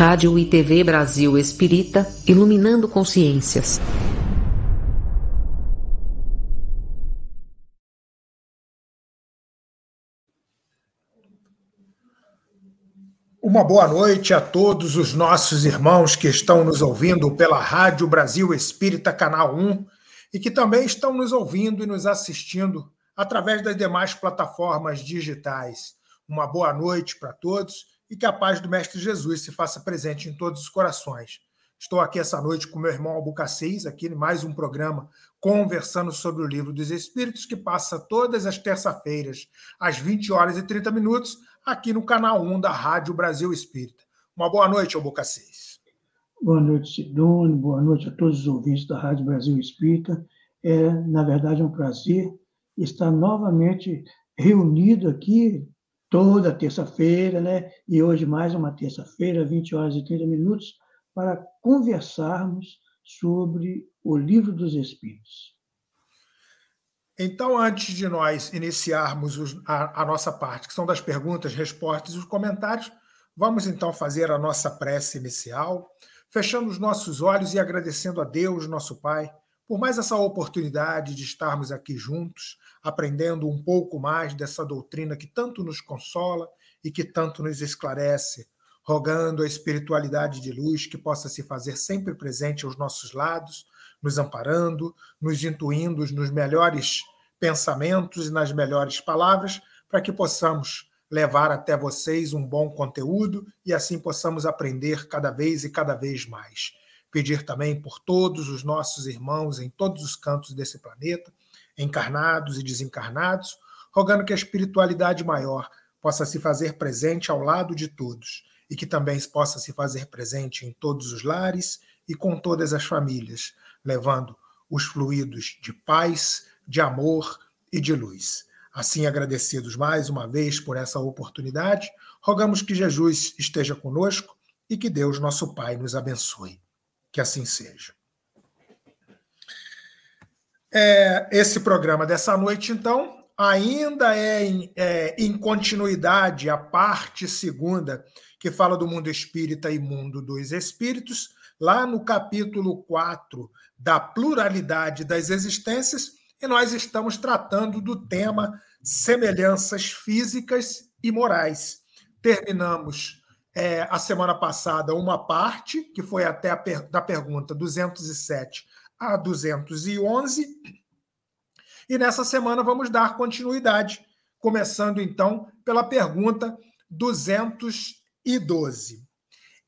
Rádio e TV Brasil Espírita, iluminando consciências. Uma boa noite a todos os nossos irmãos que estão nos ouvindo pela Rádio Brasil Espírita Canal 1 e que também estão nos ouvindo e nos assistindo através das demais plataformas digitais. Uma boa noite para todos e que a paz do Mestre Jesus se faça presente em todos os corações. Estou aqui essa noite com meu irmão Albucacis, aqui em mais um programa conversando sobre o Livro dos Espíritos, que passa todas as terça-feiras, às 20 horas e 30 minutos, aqui no canal 1 da Rádio Brasil Espírita. Uma boa noite, Albucacis. Boa noite, Sidone. Boa noite a todos os ouvintes da Rádio Brasil Espírita. É, na verdade, é um prazer estar novamente reunido aqui toda terça-feira, né? E hoje mais uma terça-feira, 20 horas e 30 minutos, para conversarmos sobre o Livro dos Espíritos. Então, antes de nós iniciarmos a, nossa parte, que são das perguntas, respostas e os comentários, vamos então fazer a nossa prece inicial, fechando os nossos olhos e agradecendo a Deus, nosso Pai, por mais essa oportunidade de estarmos aqui juntos, aprendendo um pouco mais dessa doutrina que tanto nos consola e que tanto nos esclarece, rogando a espiritualidade de luz que possa se fazer sempre presente aos nossos lados, nos amparando, nos intuindo nos melhores pensamentos e nas melhores palavras, para que possamos levar até vocês um bom conteúdo e assim possamos aprender cada vez e cada vez mais pedir também por todos os nossos irmãos em todos os cantos desse planeta, encarnados e desencarnados, rogando que a espiritualidade maior possa se fazer presente ao lado de todos e que também possa se fazer presente em todos os lares e com todas as famílias, levando os fluidos de paz, de amor e de luz. Assim, agradecidos mais uma vez por essa oportunidade, rogamos que Jesus esteja conosco e que Deus, nosso Pai, nos abençoe. Que assim seja. É, esse programa dessa noite, então, ainda é em, é em, continuidade a parte segunda, que fala do mundo espírita e mundo dos espíritos, lá no capítulo 4 da pluralidade das existências, e nós estamos tratando do tema semelhanças físicas e morais. Terminamos é, a semana passada uma parte, que foi até per da pergunta 207 a 211. E nessa semana vamos dar continuidade, começando então pela pergunta 212.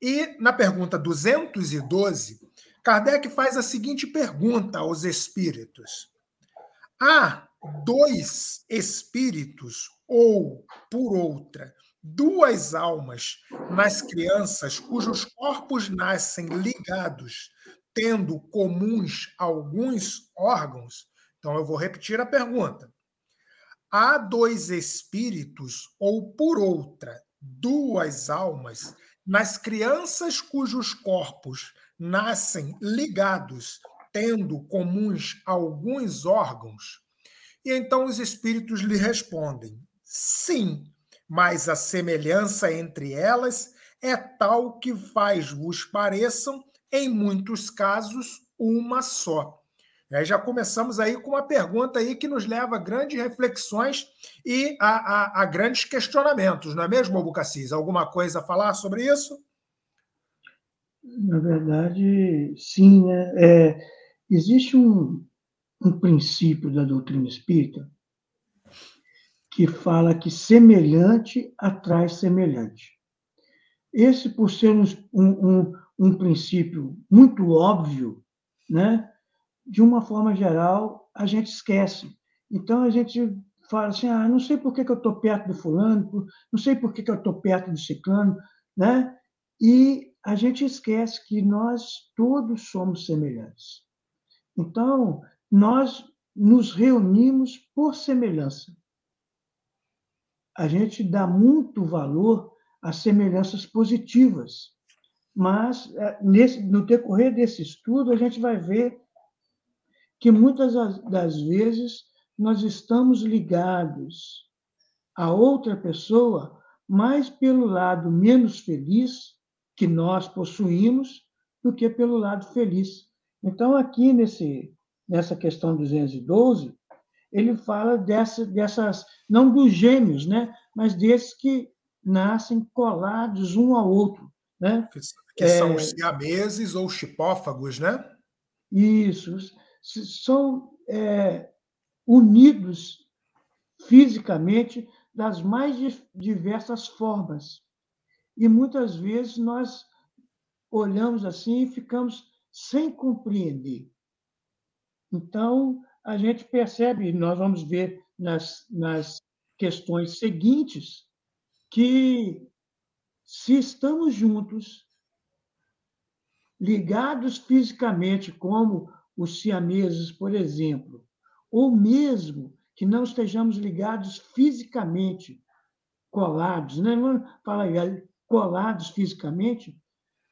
E na pergunta 212, Kardec faz a seguinte pergunta aos espíritos: Há dois espíritos, ou, por outra, duas almas nas crianças cujos corpos nascem ligados, tendo comuns alguns órgãos? Então eu vou repetir a pergunta. Há dois espíritos, ou por outra, duas almas, nas crianças cujos corpos nascem ligados, tendo comuns alguns órgãos? E então os espíritos lhe respondem: sim, mas a semelhança entre elas é tal que faz-vos pareçam, em muitos casos, uma só. É, já começamos aí com uma pergunta aí que nos leva a grandes reflexões e a, a, a grandes questionamentos, não é mesmo, Albucacis? Alguma coisa a falar sobre isso? Na verdade, sim. Né? É, existe um, um princípio da doutrina espírita que fala que semelhante atrai semelhante. Esse, por ser um, um, um princípio muito óbvio, né, de uma forma geral, a gente esquece. Então, a gente fala assim, ah, não sei por que, que eu estou perto do fulano, não sei por que, que eu estou perto do ciclano, né? E a gente esquece que nós todos somos semelhantes. Então, nós nos reunimos por semelhança a gente dá muito valor às semelhanças positivas. Mas, é, nesse, no decorrer desse estudo, a gente vai ver que muitas das vezes nós estamos ligados a outra pessoa mais pelo lado menos feliz que nós possuímos do que pelo lado feliz. Então, aqui nesse, nessa questão 212, ele fala dessa, dessas, não dos gêmeos, né? mas desses que nascem colados um ao outro. Né? Que, são é, os siameses ou chipófagos, né? Isso. São é, unidos fisicamente das mais diversas formas. E muitas vezes nós olhamos assim e ficamos sem compreender. Então, a gente percebe, nós vamos ver nas, nas questões seguintes, que se estamos juntos, ligados fisicamente, como os siameses, por exemplo, ou mesmo que não estejamos ligados fisicamente, colados, né? Vamos falar colados fisicamente,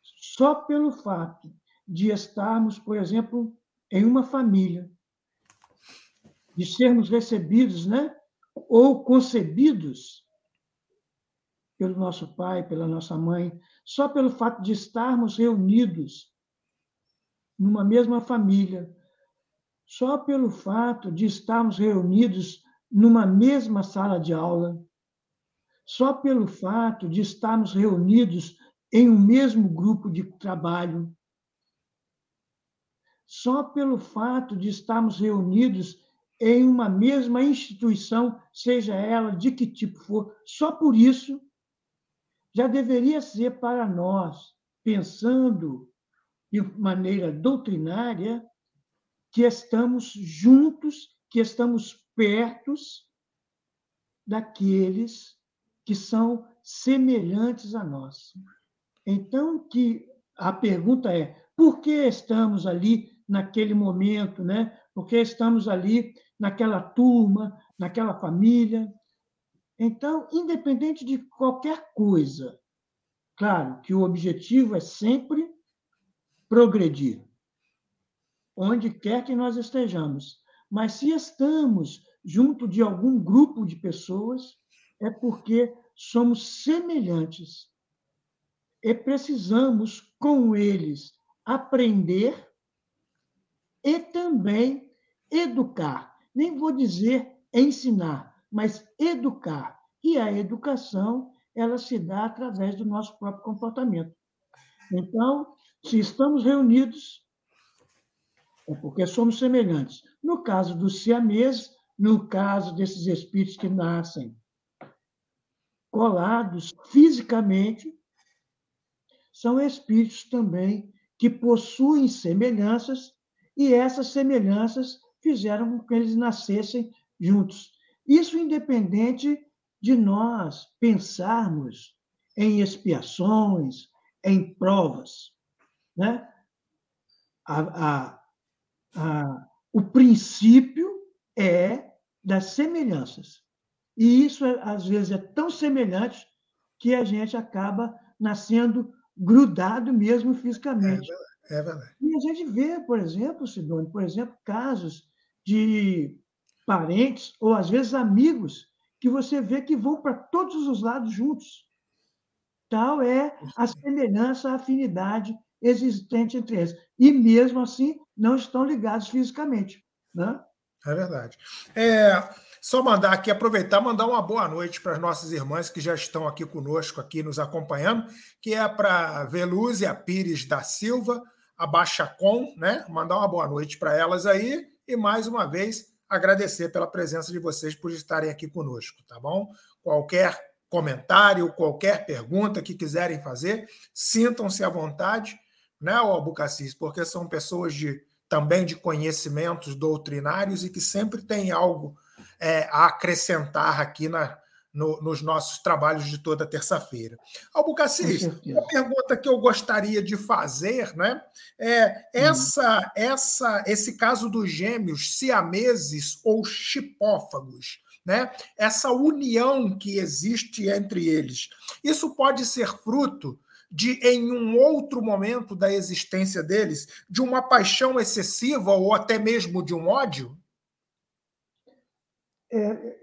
só pelo fato de estarmos, por exemplo, em uma família, de sermos recebidos, né? Ou concebidos pelo nosso pai, pela nossa mãe, só pelo fato de estarmos reunidos numa mesma família, só pelo fato de estarmos reunidos numa mesma sala de aula, só pelo fato de estarmos reunidos em um mesmo grupo de trabalho, só pelo fato de estarmos reunidos em uma mesma instituição, seja ela de que tipo for, só por isso já deveria ser para nós, pensando de maneira doutrinária, que estamos juntos, que estamos pertos daqueles que são semelhantes a nós. Então, que a pergunta é: por que estamos ali naquele momento, né? Por que estamos ali naquela turma, naquela família? Então, independente de qualquer coisa, claro que o objetivo é sempre progredir, onde quer que nós estejamos. Mas se estamos junto de algum grupo de pessoas, é porque somos semelhantes e precisamos, com eles, aprender e também educar. Nem vou dizer ensinar, mas educar. E a educação, ela se dá através do nosso próprio comportamento. Então, se estamos reunidos, é porque somos semelhantes. No caso dos siameses, no caso desses espíritos que nascem colados fisicamente, são espíritos também que possuem semelhanças e essas semelhanças fizeram com que eles nascessem juntos. Isso independente de nós pensarmos em expiações, em provas. Né? A, a, a, o princípio é das semelhanças. E isso, às vezes, é tão semelhante que a gente acaba nascendo grudado mesmo fisicamente. É, é verdade. E a gente vê, por exemplo, Sidônio, por exemplo, casos de parentes ou, às vezes, amigos que você vê que vão para todos os lados juntos. Tal é a semelhança, a afinidade existente entre eles. E, mesmo assim, não estão ligados fisicamente. Né? É verdade. É, só mandar aqui, aproveitar, mandar uma boa noite para as nossas irmãs que já estão aqui conosco, aqui nos acompanhando, que é para Velúzia Pires da Silva, a Baixa Com, né? Mandar uma boa noite para elas aí e mais uma vez agradecer pela presença de vocês por estarem aqui conosco, tá bom? Qualquer comentário, qualquer pergunta que quiserem fazer, sintam-se à vontade, né, Albucacis, porque são pessoas de também de conhecimentos doutrinários e que sempre têm algo é, a acrescentar aqui na, no, nos nossos trabalhos de toda terça-feira. Albucacis, uma pergunta que eu gostaria de fazer né, é hum. essa, essa, esse caso dos gêmeos siameses ou chipófagos. Né? Essa união que existe entre eles. Isso pode ser fruto de, em um outro momento da existência deles, de uma paixão excessiva ou até mesmo de um ódio? É,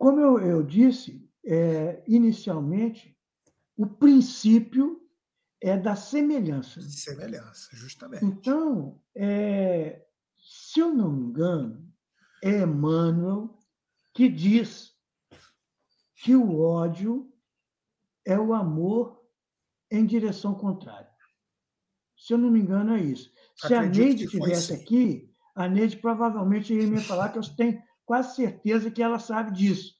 como eu, eu disse, é, inicialmente, o princípio é da semelhança. Semelhança, justamente. Então, é, se eu não me engano, é Emmanuel que diz que o ódio é o amor em direção contrária. Se eu não me engano, é isso. Se Acredito a Neide estivesse aqui, a Neide provavelmente iria me falar que eu tenho quase certeza que ela sabe disso.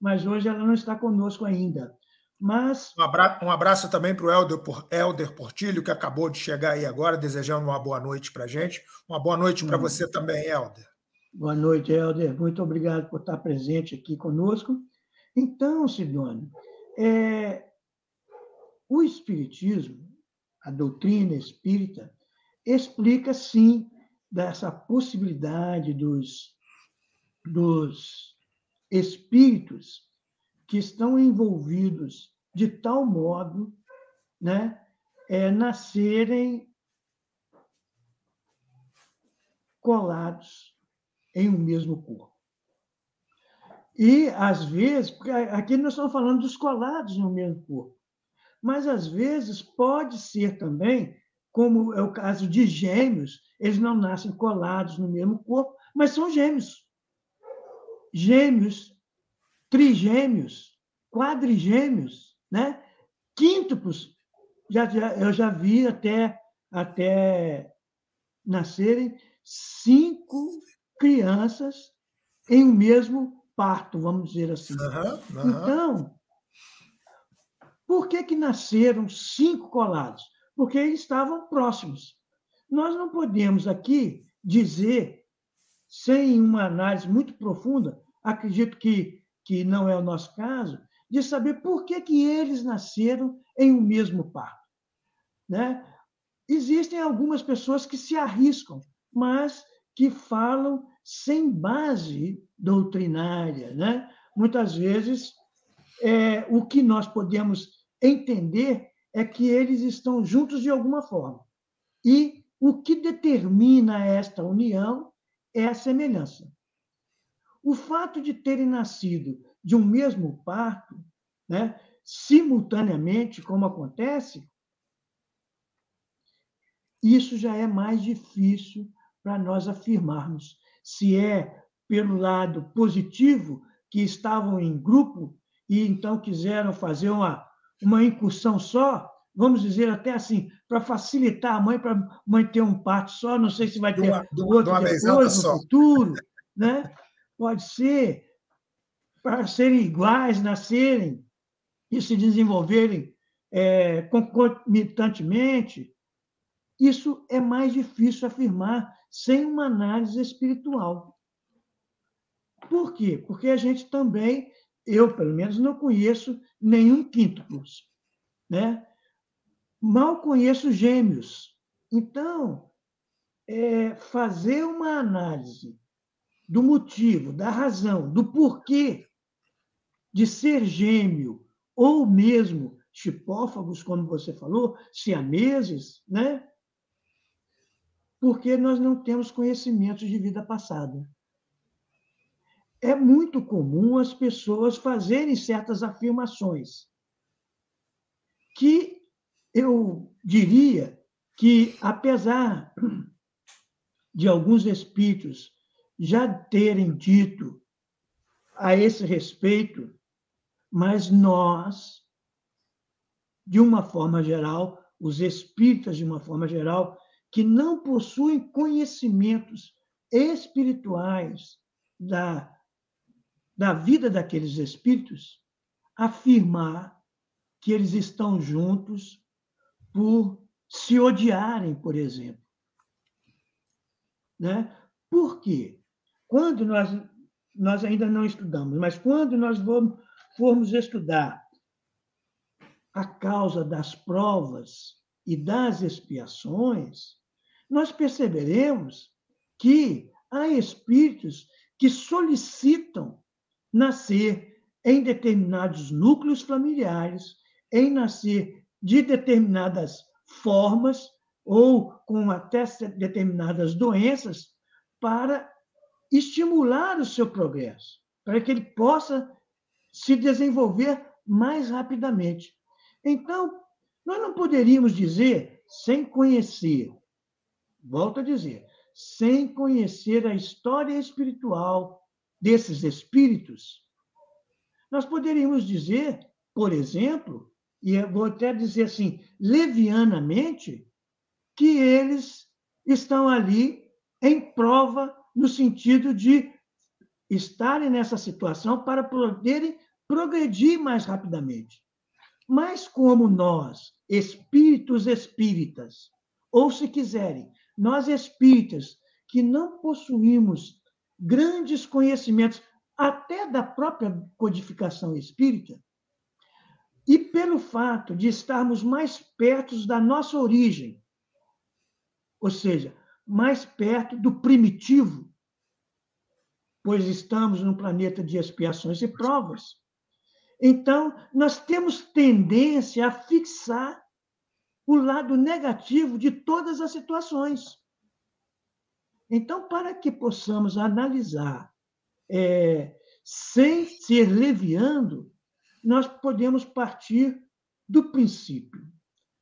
Mas hoje ela não está conosco ainda. Mas... Um abraço, um abraço também para o Helder, Helder Portilho, que acabou de chegar aí agora, desejando uma boa noite para a gente. Uma boa noite para você também, Helder. Boa noite, Helder. Muito obrigado por estar presente aqui conosco. Então, Sidônio, é, o Espiritismo, a doutrina espírita, explica sim dessa possibilidade dos, dos espíritos que estão envolvidos de tal modo né, é, nascerem colados em um mesmo corpo. E, às vezes, aqui nós estamos falando dos colados no mesmo corpo, mas, às vezes, pode ser também, como é o caso de gêmeos, eles não nascem colados no mesmo corpo, mas são gêmeos. Gêmeos trigêmeos, quadrigêmeos, né? quíntuplos. Já, já, eu já vi até, até nascerem cinco crianças em um mesmo parto, vamos dizer assim. Uhum, uhum. Então, por que, que nasceram cinco colados? Porque eles estavam próximos. Nós não podemos aqui dizer, sem uma análise muito profunda, acredito que que não é o nosso caso, de saber por que, que eles nasceram em um mesmo parto. Né? Existem algumas pessoas que se arriscam, mas que falam sem base doutrinária. Né? Muitas vezes, é, o que nós podemos entender é que eles estão juntos de alguma forma. E o que determina esta união é a semelhança. O fato de terem nascido de um mesmo parto, né, simultaneamente, como acontece, isso já é mais difícil para nós afirmarmos se é pelo lado positivo, que estavam em grupo e então quiseram fazer uma, uma incursão só, vamos dizer até assim, para facilitar a mãe, para a mãe ter um parto só, não sei se vai ter uma, outro depois, no só. futuro, né? Pode ser para serem iguais, nascerem e se desenvolverem é, concomitantemente, isso é mais difícil afirmar sem uma análise espiritual. Por quê? Porque a gente também, eu pelo menos, não conheço nenhum quíntuplos. Né? Mal conheço gêmeos. Então, é, fazer uma análise do motivo, da razão, do porquê de ser gêmeo ou mesmo chipófagos, como você falou, siameses, né? Porque nós não temos conhecimentos de vida passada. É muito comum as pessoas fazerem certas afirmações que eu diria que, apesar de alguns espíritos já terem dito a esse respeito, mas nós, de uma forma geral, os espíritas, de uma forma geral, que não possuem conhecimentos espirituais da, da vida daqueles espíritos, afirmar que eles estão juntos por se odiarem, por exemplo. Né? Por quê? Quando nós, nós ainda não estudamos, mas quando nós vamos, formos estudar a causa das provas e das expiações, nós perceberemos que há espíritos que solicitam nascer em determinados núcleos familiares, em nascer de determinadas formas ou com até determinadas doenças para estimular o seu progresso, para que ele possa se desenvolver mais rapidamente. Então, Nós não poderíamos dizer, sem conhecer, volto a dizer, sem conhecer a história espiritual desses espíritos, nós poderíamos dizer, por exemplo, e vou até dizer assim, levianamente, que eles estão ali em prova no sentido de estarem nessa situação para poderem progredir mais rapidamente. Mas como nós, espíritos espíritas, ou se quiserem, nós espíritas que não possuímos grandes conhecimentos até da própria codificação espírita, e pelo fato de estarmos mais perto da nossa origem, ou seja, mais perto do primitivo, pois estamos num planeta de expiações e provas. Então, nós temos tendência a fixar o lado negativo de todas as situações. Então, para que possamos analisar é, sem ser leviando, nós podemos partir do princípio.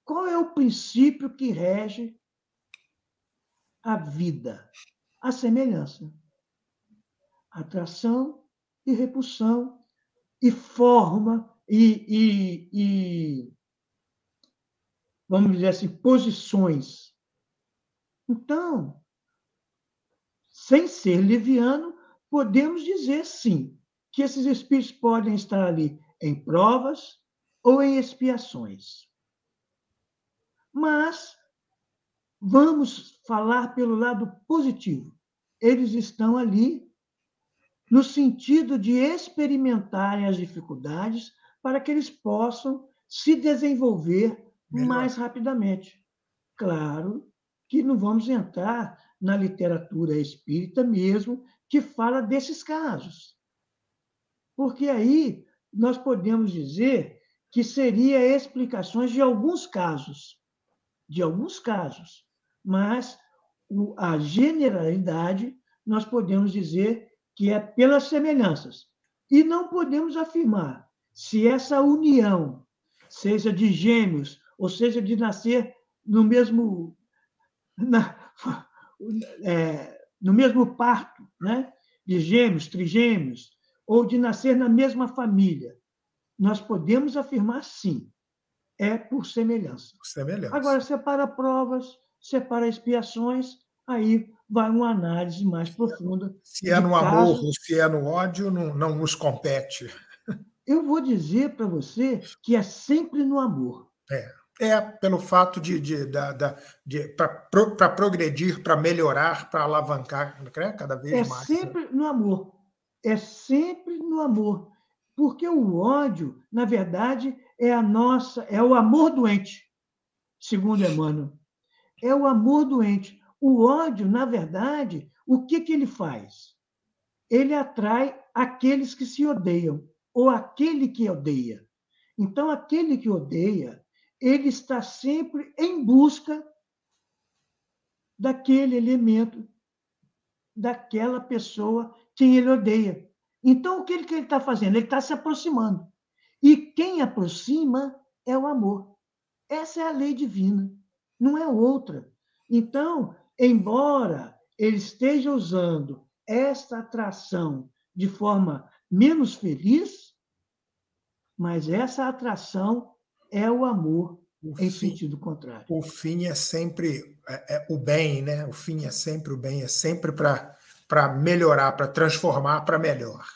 Qual é o princípio que rege a vida? A semelhança. Atração e repulsão e forma e, e, e, vamos dizer assim, posições. Então, sem ser liviano, podemos dizer sim que esses espíritos podem estar ali em provas ou em expiações. Mas vamos falar pelo lado positivo. Eles estão ali no sentido de experimentarem as dificuldades para que eles possam se desenvolver Melhor. mais rapidamente. Claro que não vamos entrar na literatura espírita mesmo que fala desses casos. Porque aí nós podemos dizer que seria explicações de alguns casos, de alguns casos, mas a generalidade nós podemos dizer que é pelas semelhanças. E não podemos afirmar se essa união, seja de gêmeos, ou seja, de nascer no mesmo, na, é, no mesmo parto, né? de gêmeos, trigêmeos, ou de nascer na mesma família. Nós podemos afirmar sim, é por semelhança. Por semelhança. Agora, separa provas, separa expiações, aí vai uma análise mais profunda. Se é no caso... amor ou se é no ódio, não, não nos compete. Eu vou dizer para você que é sempre no amor. É, é pelo fato de, de, de, de para pro, progredir, para melhorar, para alavancar né, cada vez é mais. É sempre no amor. É sempre no amor. Porque o ódio, na verdade, é a nossa, é o amor doente, segundo Emmanuel. É o amor doente. O ódio, na verdade, o que, que ele faz? Ele atrai aqueles que se odeiam, ou aquele que odeia. Então, aquele que odeia, ele está sempre em busca daquele elemento, daquela pessoa quem ele odeia. Então, o que ele está fazendo? Ele está se aproximando. E quem aproxima é o amor. Essa é a lei divina, não é outra. Então, embora ele esteja usando esta atração de forma menos feliz, mas essa atração é o amor o em fim, sentido contrário. O fim é sempre é, é, o bem, né? O fim é sempre o bem, é sempre para melhorar, para transformar para melhor.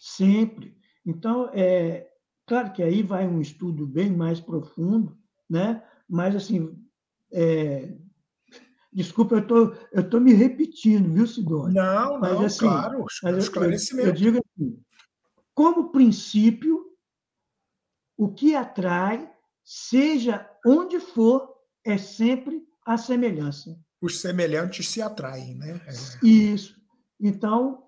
Sempre. Então, é claro que aí vai um estudo bem mais profundo, né? Mas assim, é, Desculpa, eu tô, estou me repetindo, viu, Sidônia? Não, mas, não, assim, claro, esclarecimento. Eu, eu digo assim, como princípio, o que atrai, seja onde for, é sempre a semelhança. Os semelhantes se atraem, né? É. Isso. Então,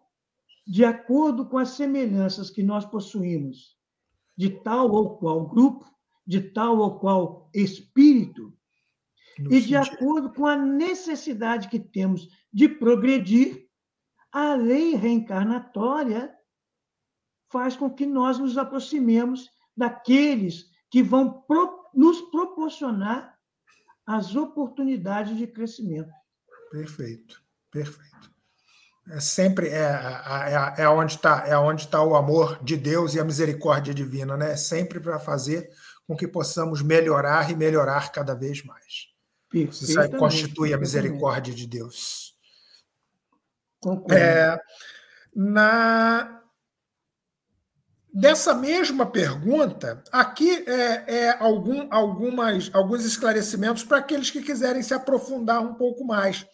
de acordo com as semelhanças que nós possuímos, de tal ou qual grupo, de tal ou qual espírito, no e de acordo com a necessidade que temos de progredir, a lei reencarnatória faz com que nós nos aproximemos daqueles que vão pro, nos proporcionar as oportunidades de crescimento. Perfeito, perfeito. É sempre é, é, é onde está é onde está o amor de Deus e a misericórdia divina, né? É sempre para fazer com que possamos melhorar e melhorar cada vez mais. Isso aí constitui a misericórdia de Deus. É, na Dessa mesma pergunta, aqui é, é algum, algumas, alguns esclarecimentos para aqueles que quiserem se aprofundar um pouco mais.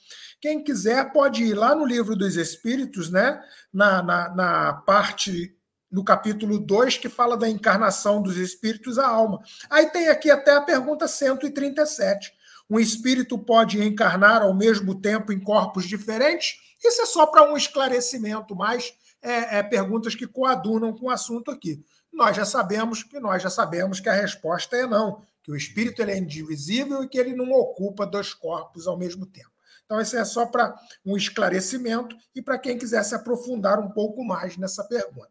Quem quiser pode ir lá no livro dos Espíritos, né? na, na, na parte, no capítulo 2, que fala da encarnação dos espíritos à alma. Aí tem aqui até a pergunta 137. Um espírito pode encarnar ao mesmo tempo em corpos diferentes? Isso é só para um esclarecimento mais é, é, perguntas que coadunam com o assunto aqui. Nós já sabemos que nós já sabemos que a resposta é não, que o espírito ele é indivisível e que ele não ocupa dois corpos ao mesmo tempo. Então, isso é só para um esclarecimento e para quem quiser se aprofundar um pouco mais nessa pergunta.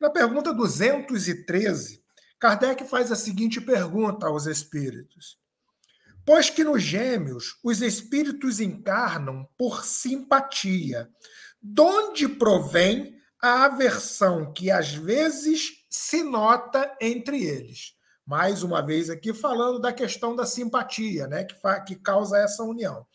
Na pergunta 213, Kardec faz a seguinte pergunta aos espíritos: Pois que nos gêmeos os espíritos encarnam por simpatia, de onde provém a aversão que às vezes se nota entre eles. Mais uma vez aqui falando da questão da simpatia, né, que, que causa essa união.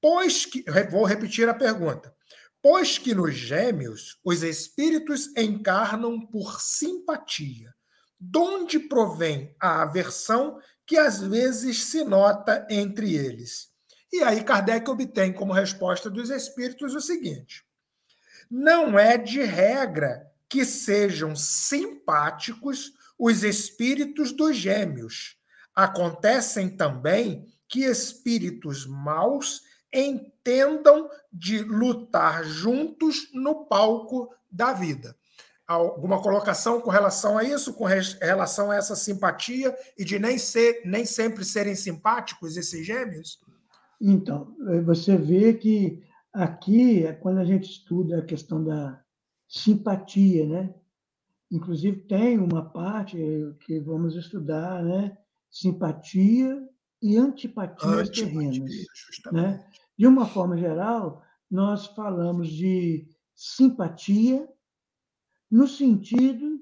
Pois que, vou repetir a pergunta. Pois que nos gêmeos os espíritos encarnam por simpatia, de onde provém a aversão que às vezes se nota entre eles? E aí Kardec obtém como resposta dos espíritos o seguinte: não é de regra que sejam simpáticos os espíritos dos gêmeos. Acontecem também que espíritos maus entendam de lutar juntos no palco da vida. Alguma colocação com relação a isso, com relação a essa simpatia e de nem, ser, nem sempre serem simpáticos esses gêmeos? Então, você vê que Aqui é quando a gente estuda a questão da simpatia, né? Inclusive tem uma parte que vamos estudar, né? Simpatia e antipatias terrenas, né? De uma forma geral, nós falamos de simpatia no sentido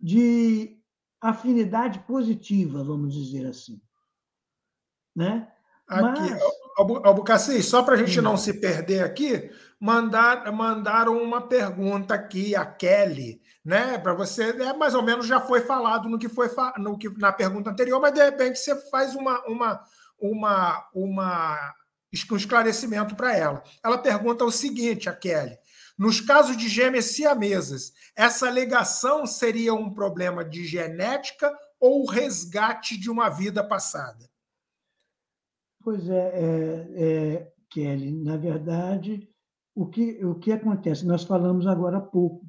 de afinidade positiva, vamos dizer assim, né? Aqui, Mas... Albucaci, só para a gente não se perder aqui, mandar, mandaram uma pergunta aqui, a Kelly, né? Para você, é, mais ou menos já foi falado no que foi no que, na pergunta anterior, mas de repente você faz uma, uma, uma, uma um esclarecimento para ela. Ela pergunta o seguinte, a Kelly: nos casos de gêmeas siamesas, essa alegação seria um problema de genética ou resgate de uma vida passada? Pois é, é, é, Kelly, na verdade, o que, o que acontece? Nós falamos agora há pouco.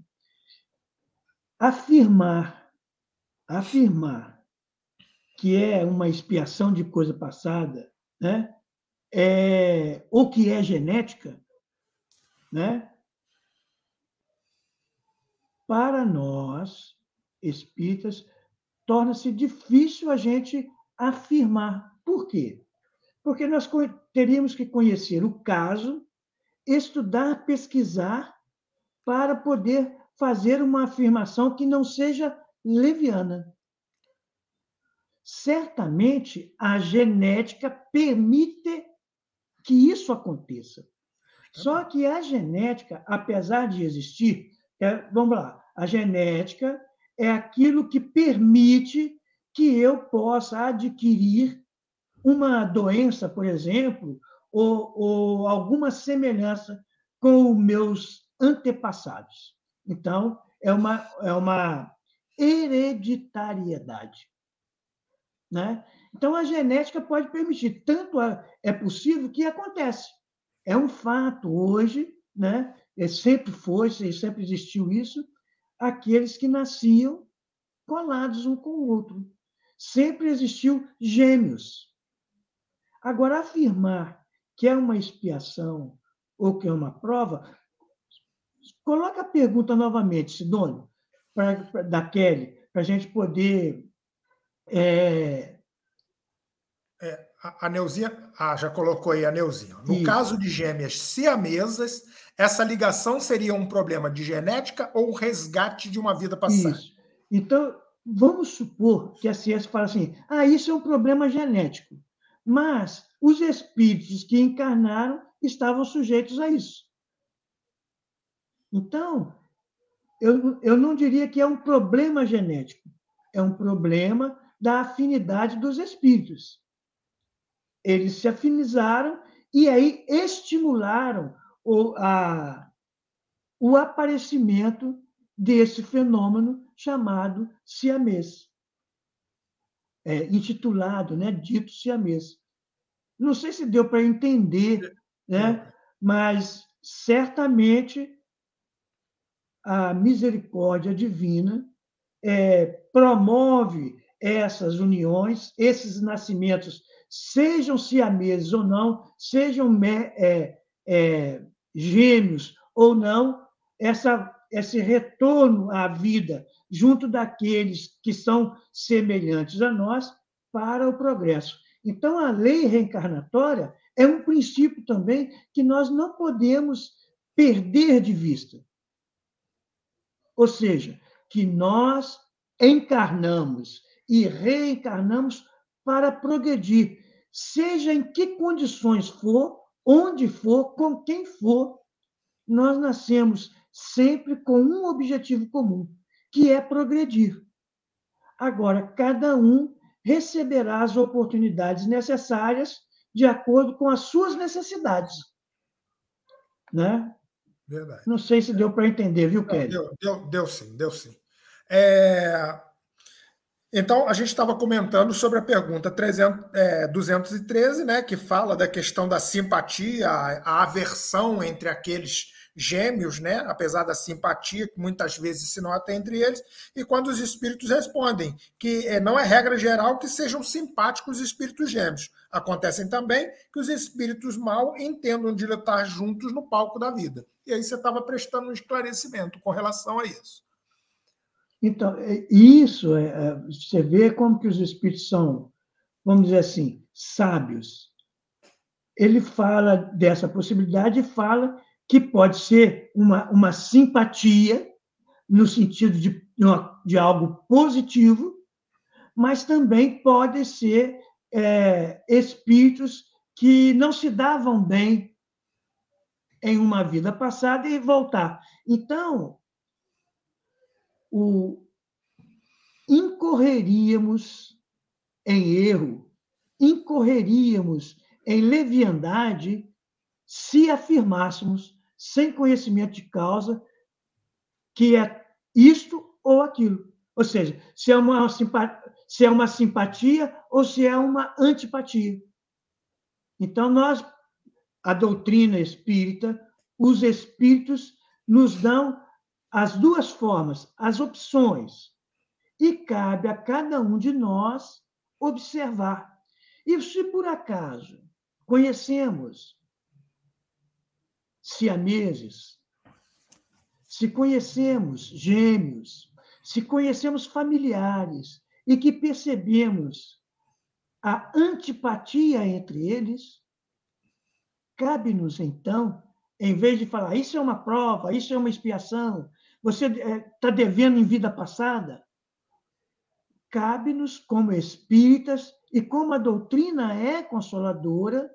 Afirmar, afirmar que é uma expiação de coisa passada, né? É, ou que é genética, né? Para nós, espíritas, torna-se difícil a gente afirmar. Por quê? Porque nós teríamos que conhecer o caso, estudar, pesquisar, para poder fazer uma afirmação que não seja leviana. Certamente a genética permite que isso aconteça. Só que a genética, apesar de existir, é, vamos lá, a genética é aquilo que permite que eu possa adquirir uma doença, por exemplo, ou, ou alguma semelhança com os meus antepassados. Então, é uma, é uma hereditariedade. Né? Então, a genética pode permitir, tanto é possível que acontece. É um fato hoje, né? É, sempre foi, sempre existiu isso, aqueles que nasciam colados um com o outro. Sempre existiu gêmeos. Agora, afirmar que é uma expiação ou que é uma prova, coloca a pergunta novamente, Sidônio, da Kelly, para a gente poder É, a, a Neuzinha, ah, já colocou aí a Neuzinha. No Isso. caso de gêmeas siamesas, essa ligação seria um problema de genética ou resgate de uma vida passada? Isso. Então, vamos supor que a ciência fala assim: ah, isso é um problema genético. Mas os espíritos que encarnaram estavam sujeitos a isso. Então, eu, eu não diria que é um problema genético, é um problema da afinidade dos espíritos. Eles se afinizaram e aí estimularam o, a, o aparecimento desse fenômeno chamado siamês, é, intitulado, né, dito siamês. Não sei se deu para entender, né, mas certamente a misericórdia divina é, promove essas uniões, esses nascimentos, sejam siameses ou não, sejam é, é, gêmeos ou não, essa, esse retorno à vida junto daqueles que são semelhantes a nós para o progresso. Então, a lei reencarnatória é um princípio também que nós não podemos perder de vista. Ou seja, que nós encarnamos e reencarnamos para progredir, seja em que condições for, onde for, com quem for, nós nascemos sempre com um objetivo comum, que é progredir. Agora, cada um receberá as oportunidades necessárias de acordo com as suas necessidades. Né? Verdade. Não sei se deu para entender, viu, Kelly? Deu, deu, deu sim, deu sim. É... Então, a gente estava comentando sobre a pergunta 300, é, 213, né, que fala da questão da simpatia, a aversão entre aqueles gêmeos, né, apesar da simpatia, que muitas vezes se nota entre eles, e quando os espíritos respondem que é, não é regra geral que sejam simpáticos os espíritos gêmeos. Acontecem também que os espíritos mal entendam de lutar juntos no palco da vida. E aí você estava prestando um esclarecimento com relação a isso. Então, é, isso, é, é, você vê como que os espíritos são, vamos dizer assim, sábios. Ele fala dessa possibilidade e fala que pode ser uma, uma simpatia, no sentido de, de algo positivo, mas também pode ser é, espíritos que não se davam bem em uma vida passada e voltar. Então, o, incorreríamos em erro, incorreríamos em leviandade se afirmássemos, sem conhecimento de causa, que é isto ou aquilo. Ou seja, se é uma, se é uma simpatia ou se é uma antipatia. Então, nós, a doutrina espírita, os espíritos nos dão as duas formas, as opções. E cabe a cada um de nós observar. E se por acaso conhecemos siameses, se conhecemos gêmeos, se conhecemos familiares e que percebemos a antipatia entre eles, cabe-nos então, em vez de falar isso é uma prova, isso é uma expiação, você está eh, devendo em vida passada? Cabe-nos, como espíritas, e como a doutrina é consoladora,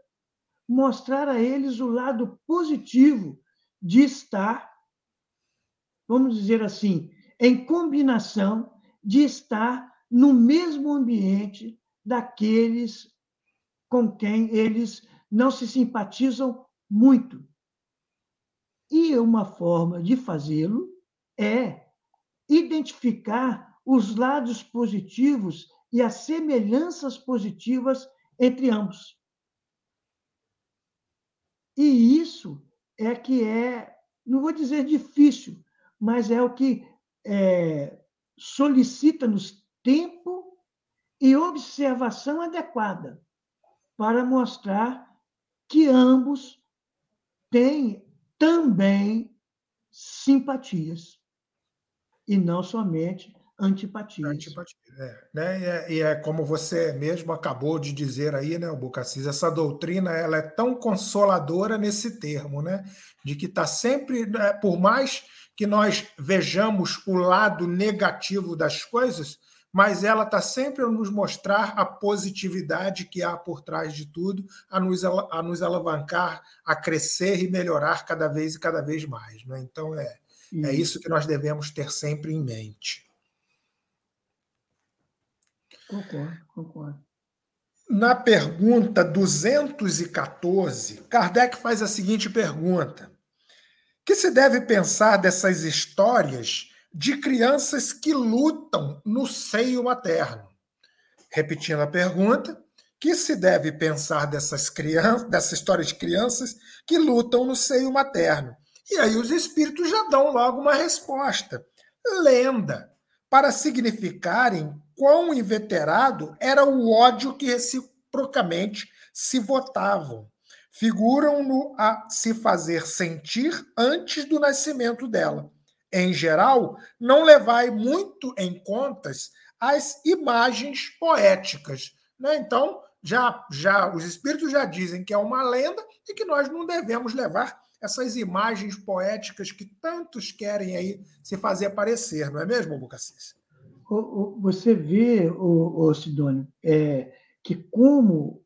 mostrar a eles o lado positivo de estar, vamos dizer assim, em combinação, de estar no mesmo ambiente daqueles com quem eles não se simpatizam muito. E uma forma de fazê-lo é identificar os lados positivos e as semelhanças positivas entre ambos. E isso é que é, não vou dizer difícil, mas é o que é, solicita-nos tempo e observação adequada para mostrar que ambos têm também simpatias e não somente antipatias. Antipatia, é, né? E é, e é, como você mesmo acabou de dizer aí, né, o Bucassis, essa doutrina ela é tão consoladora nesse termo, né? De que está sempre, né, por mais que nós vejamos o lado negativo das coisas, mas ela está sempre a nos mostrar a positividade que há por trás de tudo, a nos, a nos alavancar, a crescer e melhorar cada vez e cada vez mais. Né? Então, é, é isso que nós devemos ter sempre em mente. Concordo, concordo. Na pergunta 214, Kardec faz a seguinte pergunta: Que se deve pensar dessas histórias de crianças que lutam no seio materno? Repetindo a pergunta, que se deve pensar dessas crianças, dessa história de crianças que lutam no seio materno? E aí os espíritos já dão logo uma resposta. Lenda, para significarem quão inveterado era o ódio que reciprocamente se votavam. Figuram-no a se fazer sentir antes do nascimento dela. Em geral, não levai muito em contas as imagens poéticas. Né? Então, já, já os espíritos já dizem que é uma lenda e que nós não devemos levar essas imagens poéticas que tantos querem aí se fazer aparecer, não é mesmo, Bucacis? Você vê, o, Sidônio, é, que como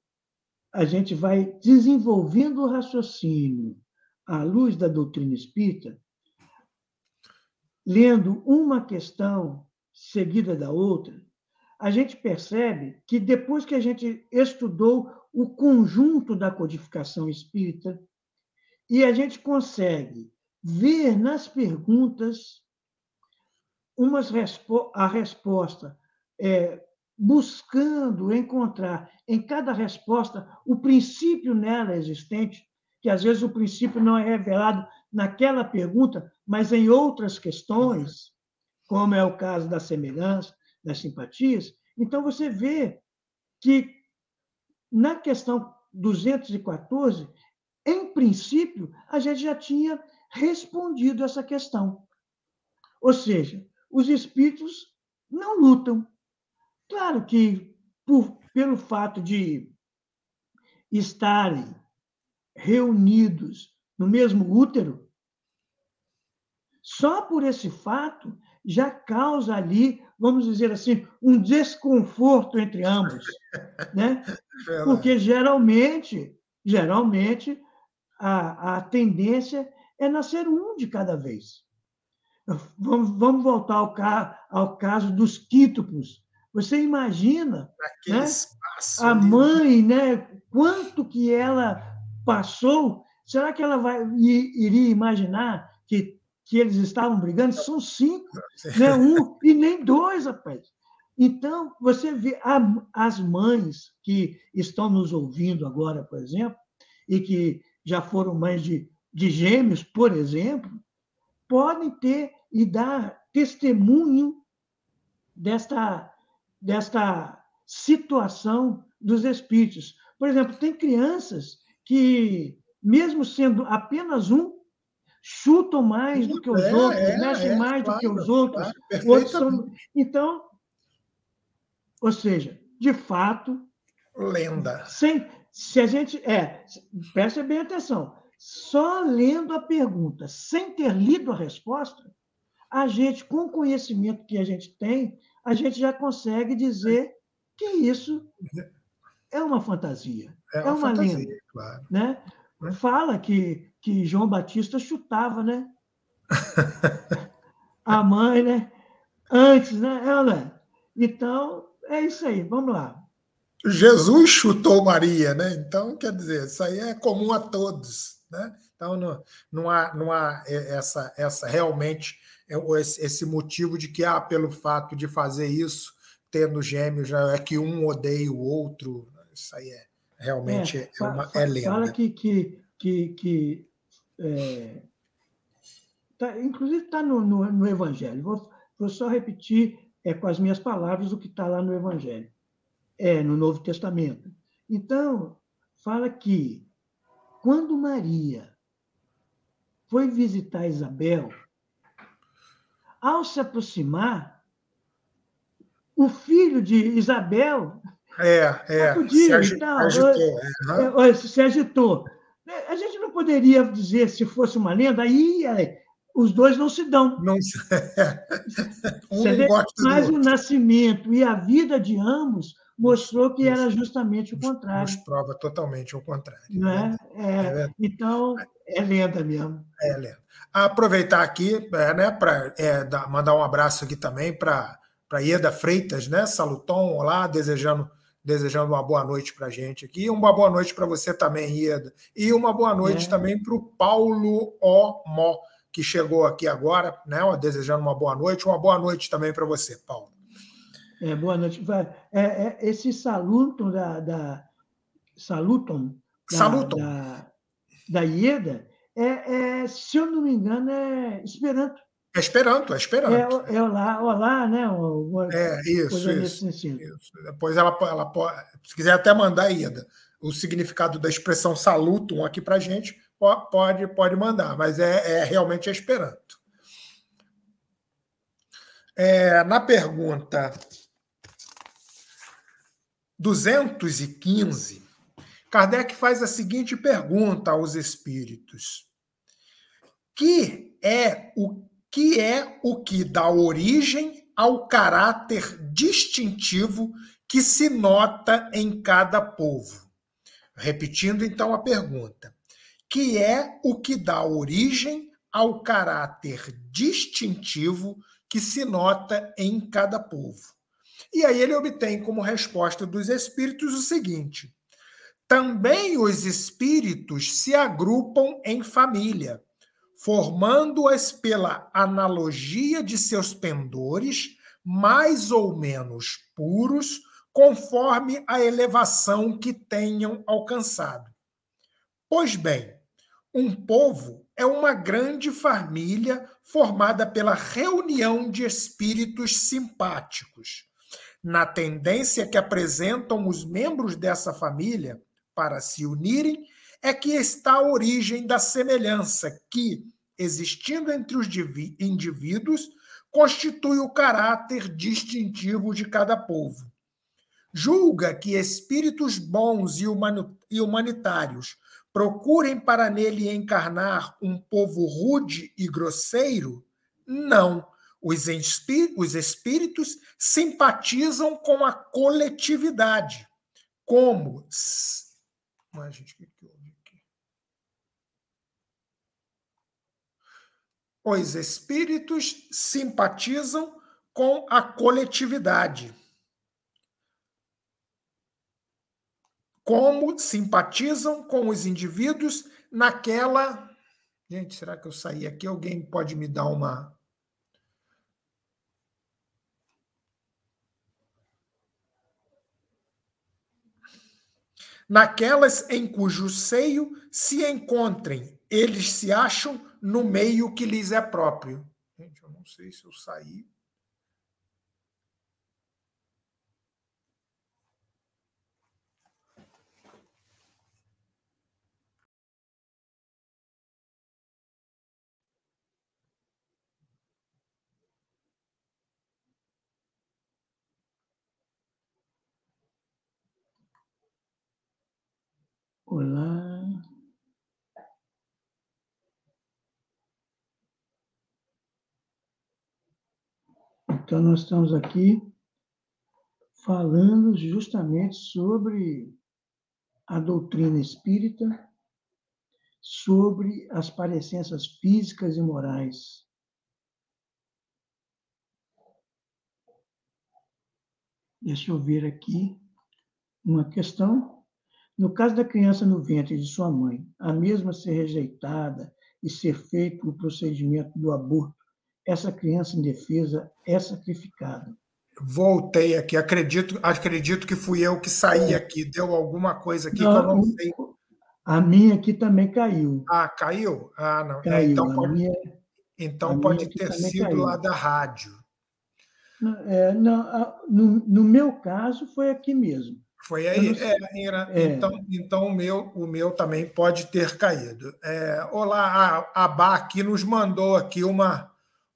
a gente vai desenvolvendo o raciocínio à luz da doutrina espírita, lendo uma questão seguida da outra, a gente percebe que depois que a gente estudou o conjunto da codificação espírita, e a gente consegue ver nas perguntas umas respo a resposta, é, buscando encontrar em cada resposta o princípio nela existente, que às vezes o princípio não é revelado naquela pergunta, mas em outras questões, como é o caso da semelhança, das simpatias. Então, você vê que na questão 214, em princípio, a gente já tinha respondido essa questão. Ou seja, os espíritos não lutam. Claro que, por, pelo fato de estarem reunidos no mesmo útero, só por esse fato já causa ali, vamos dizer assim, um desconforto entre ambos, né? Porque geralmente, geralmente a, a tendência é nascer um de cada vez. Vamos, vamos voltar ao, ao caso dos quítuplos. Você imagina né, a mãe, né, quanto que ela passou? Será que ela vai iria imaginar que, que eles estavam brigando? São cinco, né, um e nem dois, rapaz. Então, você vê as mães que estão nos ouvindo agora, por exemplo, e que já foram mães de, de gêmeos, por exemplo, podem ter e dar testemunho desta, desta situação dos espíritos. Por exemplo, tem crianças que, mesmo sendo apenas um, chutam mais do que os é, outros, é, mexem é, mais claro, do que os outros. Claro, outros são... Então, ou seja, de fato. Lenda. Sem, se a gente. É, preste bem atenção só lendo a pergunta, sem ter lido a resposta, a gente, com o conhecimento que a gente tem, a gente já consegue dizer que isso é uma fantasia, é uma, é uma fantasia, lenda. Claro. Né? É. Fala que, que João Batista chutava, né? a mãe, né? Antes, né? Ela. Então, é isso aí, vamos lá. Jesus chutou Maria, né? Então, quer dizer, isso aí é comum a todos. Né? Então, não, não, há, não há essa, essa realmente é esse motivo de que, ah, pelo fato de fazer isso, tendo gêmeos, já é que um odeia o outro. Isso aí é realmente é, é, uma, é lenda. Fala que. que, que, que é, tá, inclusive está no, no, no, Evangelho. Vou, vou só repetir é, com as minhas palavras o que está lá no Evangelho, é, no Novo Testamento. Então, fala que quando Maria foi visitar Isabel, ao se aproximar, o filho de Isabel é, é, se, agi, então, agitou. Uhum. Se agitou. A gente não poderia dizer, se fosse uma lenda, aí os dois não se dão. Não um mas o nascimento e a vida de ambos mostrou que era justamente o contrário. Nos prova totalmente o contrário. Né? É, é, então, é lenda mesmo. É lenda. Aproveitar aqui é, né, para é, mandar um abraço aqui também para Ieda Freitas, né? Saluton, olá, desejando desejando uma boa noite para a gente aqui. Uma boa noite para você também, Ieda. E uma boa noite é. também para o Paulo O. Mó, que chegou aqui agora, né? Desejando uma boa noite. Uma boa noite também para você, Paulo. É, boa noite. É, é, esse saluton da, da saluton da, saluton. da, da Ieda, é, é, se eu não me engano, é Esperanto. É Esperanto, é Esperanto. É, é olá, olá, né? é, isso, isso, isso, Depois ela, ela pode, se quiser até mandar, Ieda, o significado da expressão salutum aqui para gente, pode, pode mandar, mas é, é realmente é Esperanto. É, na pergunta 215, Kardec faz a seguinte pergunta aos espíritos: que é o que é o que dá origem ao caráter distintivo que se nota em cada povo. Repetindo então a pergunta: que é o que dá origem ao caráter distintivo que se nota em cada povo? E aí ele obtém como resposta dos espíritos o seguinte: também os espíritos se agrupam em família formando-as pela analogia de seus pendores, mais ou menos puros, conforme a elevação que tenham alcançado. Pois bem, um povo é uma grande família formada pela reunião de espíritos simpáticos. Na tendência que apresentam os membros dessa família para se unirem, é que está a origem da semelhança que, existindo entre os indivíduos, constitui o caráter distintivo de cada povo. Julga que espíritos bons e humanitários procurem para nele encarnar um povo rude e grosseiro? Não. Os, espíritos simpatizam com a coletividade, como. Mas, gente, que Os espíritos simpatizam com a coletividade. Como simpatizam com os indivíduos naquela. Gente, será que eu saí aqui? Alguém pode me dar uma. Naquelas em cujo seio se encontrem, eles se acham no meio que lhes é próprio. Gente, eu não sei se eu saí. Olá. Então, nós estamos aqui falando justamente sobre a doutrina espírita, sobre as parecenças físicas e morais. Deixa eu ver aqui uma questão. No caso da criança no ventre de sua mãe, a mesma ser rejeitada e ser feito o procedimento do aborto essa criança indefesa é sacrificada. Voltei aqui, acredito, acredito que fui eu que saí é. aqui, deu alguma coisa aqui não, que eu não sei. A minha aqui também caiu. Ah, caiu? Ah, não. É, caiu. É, então pode, minha, então pode ter sido caiu. lá da rádio. Não, é, não, no, no, meu caso, foi aqui mesmo. Foi aí? É, era, é. Então, então o, meu, o meu também pode ter caído. É, olá, a, a Bá aqui nos mandou aqui uma,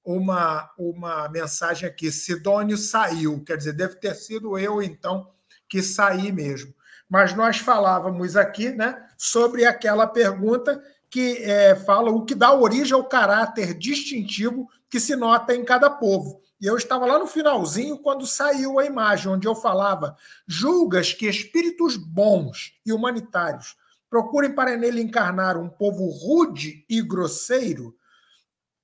uma, uma mensagem aqui. Sidônio saiu, quer dizer, deve ter sido eu, então, que saí mesmo. Mas nós falávamos aqui né, sobre aquela pergunta que é, fala o que dá origem ao caráter distintivo que se nota em cada povo. E eu estava lá no finalzinho quando saiu a imagem, onde eu falava: julgas que espíritos bons e humanitários procurem para nele encarnar um povo rude e grosseiro?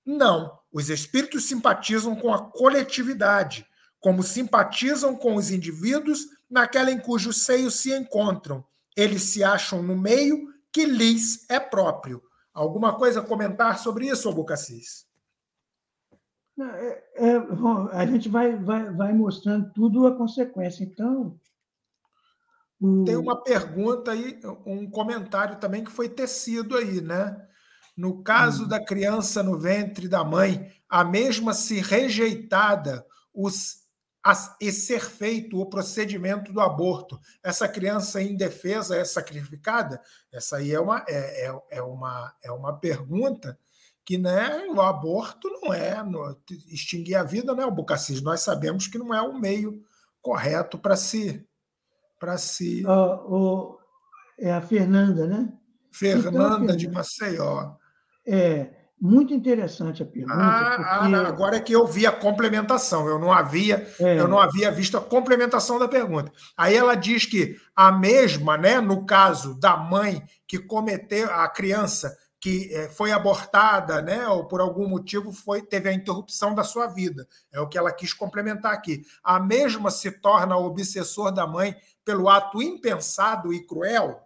Não. Os espíritos simpatizam com a coletividade, como simpatizam com os indivíduos naquela em cujo seio se encontram. Eles se acham no meio que lhes é próprio. Alguma coisa a comentar sobre isso, Albucacis? É, é, bom, a gente vai, vai, vai mostrando tudo a consequência. Então. O... Tem uma pergunta aí, um comentário também que foi tecido aí, né? No caso hum. da criança no ventre da mãe, a mesma se rejeitada os, a, e ser feito o procedimento do aborto, essa criança indefesa é sacrificada? Essa aí é uma, é, é, é uma, é uma pergunta que né, o aborto não é no, extinguir a vida, né, o Bucacis? Nós sabemos que não é o meio correto para se. Para se... Oh, oh, é a Fernanda, né? Fernanda então, de Maceió. É muito interessante a pergunta. Ah, porque... ah agora é que eu vi a complementação. Eu não havia, é. eu não havia visto a complementação da pergunta. Aí ela diz que a mesma, né, no caso da mãe que cometeu a criança que é, foi abortada, né, ou por algum motivo foi teve a interrupção da sua vida. É o que ela quis complementar aqui. A mesma se torna obsessor da mãe pelo ato impensado e cruel.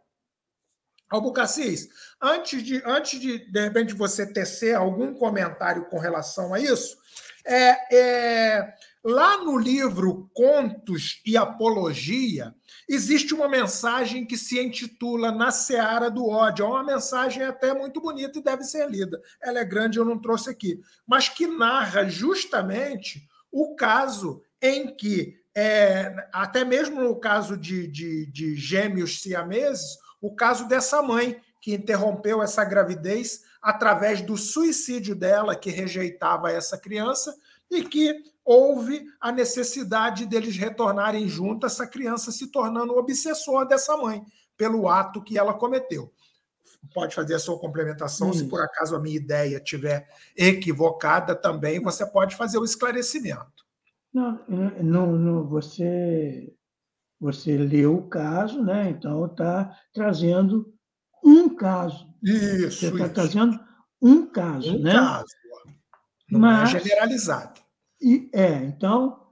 Albucacis, antes de, antes de, de repente, você tecer algum comentário com relação a isso, é, é, lá no livro Contos e Apologia, existe uma mensagem que se intitula Na Seara do Ódio. É uma mensagem até muito bonita e deve ser lida. Ela é grande, eu não trouxe aqui. Mas que narra justamente o caso em que, é, até mesmo no caso de, de, de gêmeos siameses, o caso dessa mãe que interrompeu essa gravidez através do suicídio dela, que rejeitava essa criança, e que houve a necessidade deles retornarem juntos, essa criança se tornando obsessor dessa mãe, pelo ato que ela cometeu. Pode fazer a sua complementação, Isso. se por acaso a minha ideia estiver equivocada também, você pode fazer o esclarecimento. Não, não, não você, você leu o caso, né? então está trazendo um caso. Isso. Você está trazendo um caso, um né? Caso. Não é Mas, é generalizado. E, é, então,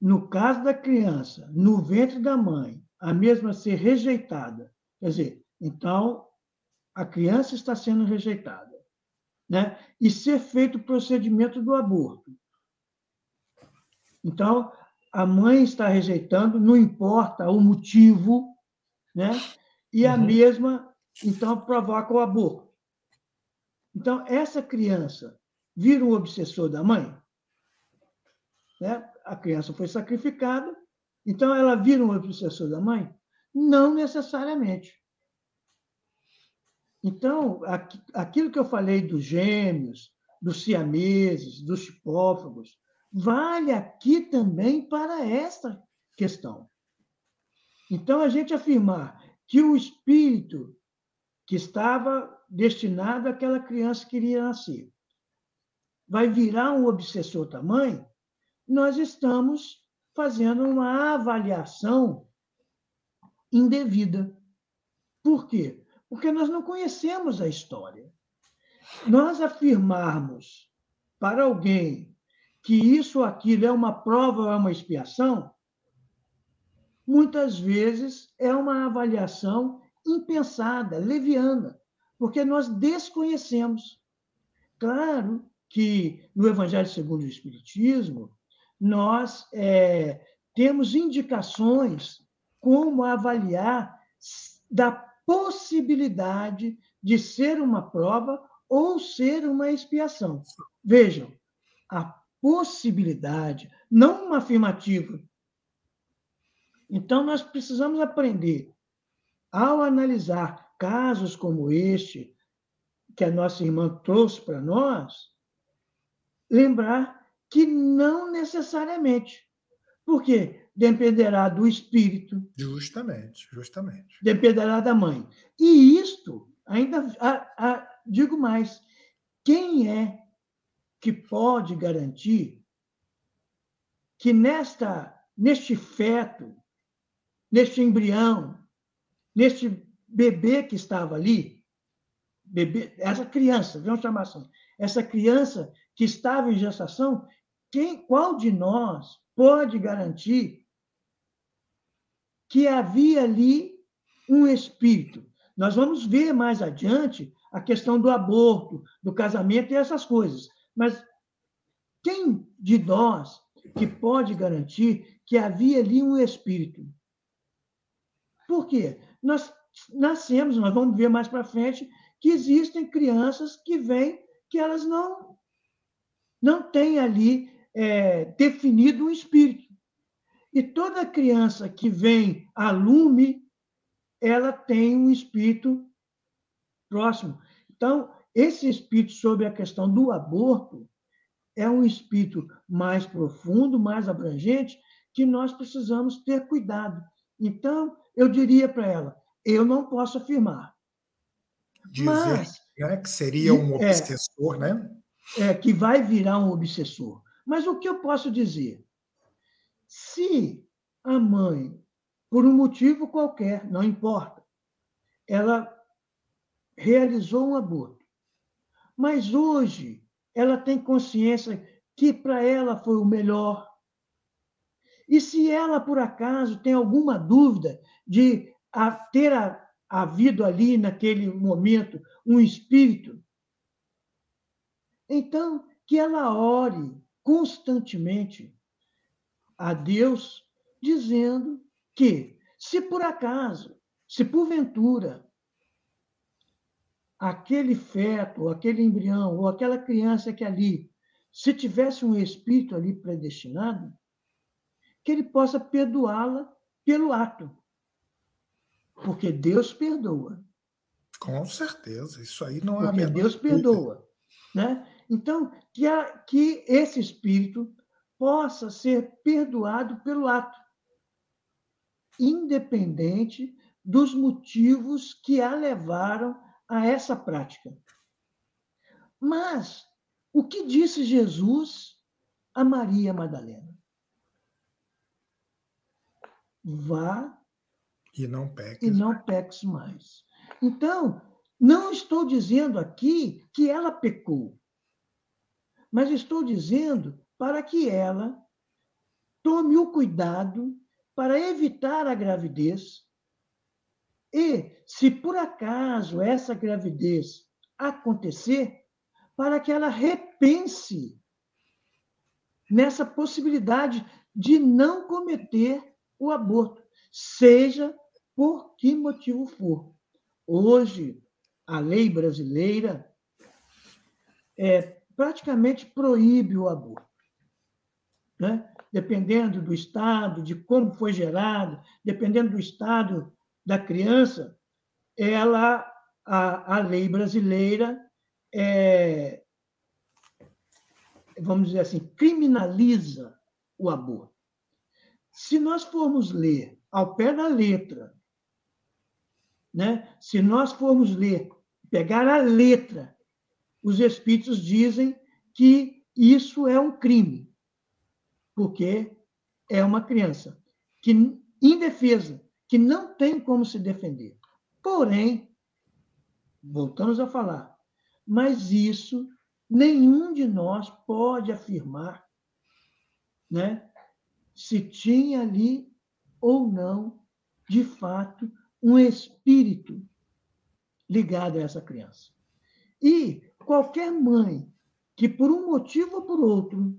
no caso da criança, no ventre da mãe, a mesma ser rejeitada. Quer dizer, então, a criança está sendo rejeitada. Né? E ser feito o procedimento do aborto. Então, a mãe está rejeitando, não importa o motivo, né? e a uhum. mesma, então, provoca o aborto. Então, essa criança vira um obsessor da mãe? Né? A criança foi sacrificada, então ela vira um obsessor da mãe? Não necessariamente. Então, aquilo que eu falei dos gêmeos, dos siameses, dos chipófagos, vale aqui também para esta questão. Então, a gente afirmar que o espírito que estava destinado àquela criança que iria nascer vai virar um obsessor tamanho, nós estamos fazendo uma avaliação indevida. Por quê? Porque nós não conhecemos a história. Nós afirmarmos para alguém que isso ou aquilo é uma prova ou é uma expiação, muitas vezes é uma avaliação impensada, leviana, porque nós desconhecemos. Claro que no Evangelho segundo o Espiritismo, nós é, temos indicações como avaliar da possibilidade de ser uma prova ou ser uma expiação. Vejam, a possibilidade, não uma afirmativa. Então, nós precisamos aprender, ao analisar casos como este, que a nossa irmã trouxe para nós, lembrar que não necessariamente. Por quê? Dependerá do espírito. Justamente, justamente. Dependerá da mãe. E isto, ainda a, a, digo mais, quem é que pode garantir que nesta, neste feto, neste embrião, neste bebê que estava ali, bebê, essa criança, vamos chamar assim, essa criança que estava em gestação, quem, qual de nós pode garantir que havia ali um espírito? Nós vamos ver mais adiante a questão do aborto, do casamento e essas coisas. Mas quem de nós que pode garantir que havia ali um espírito? Por quê? Nós nascemos, nós vamos ver mais para frente, que existem crianças que vêm que elas não, não têm ali é, definido um espírito. E toda criança que vem a lume, ela tem um espírito próximo. Então, esse espírito sobre a questão do aborto é um espírito mais profundo, mais abrangente, que nós precisamos ter cuidado. Então, eu diria para ela: eu não posso afirmar. Dizer mas, né, que seria um é, obsessor, é, né? É, que vai virar um obsessor. Mas o que eu posso dizer? Se a mãe, por um motivo qualquer, não importa, ela realizou um aborto, mas hoje ela tem consciência que para ela foi o melhor. E se ela, por acaso, tem alguma dúvida de ter havido ali, naquele momento, um espírito, então que ela ore constantemente a Deus, dizendo que, se por acaso, se porventura, aquele feto, aquele embrião, ou aquela criança que ali, se tivesse um espírito ali predestinado, que ele possa perdoá-la pelo ato. Porque Deus perdoa. Com certeza, isso aí não é Porque Deus perdoa. Né? Então, que, a, que esse espírito possa ser perdoado pelo ato, independente dos motivos que a levaram a essa prática. Mas o que disse Jesus a Maria Madalena? Vá e não peques, e não peques mais. Então, não estou dizendo aqui que ela pecou, mas estou dizendo para que ela tome o cuidado para evitar a gravidez e, se por acaso essa gravidez acontecer, para que ela repense nessa possibilidade de não cometer o aborto, seja por que motivo for. Hoje, a lei brasileira é, praticamente proíbe o aborto. Né? Dependendo do estado, de como foi gerado, dependendo do estado da criança, ela, a, a lei brasileira, é, vamos dizer assim, criminaliza o aborto. Se nós formos ler ao pé da letra, né? se nós formos ler, pegar a letra, os espíritos dizem que isso é um crime, porque é uma criança que indefesa, que não tem como se defender. Porém, voltamos a falar, mas isso nenhum de nós pode afirmar, né? Se tinha ali ou não, de fato, um espírito ligado a essa criança. E qualquer mãe que, por um motivo ou por outro,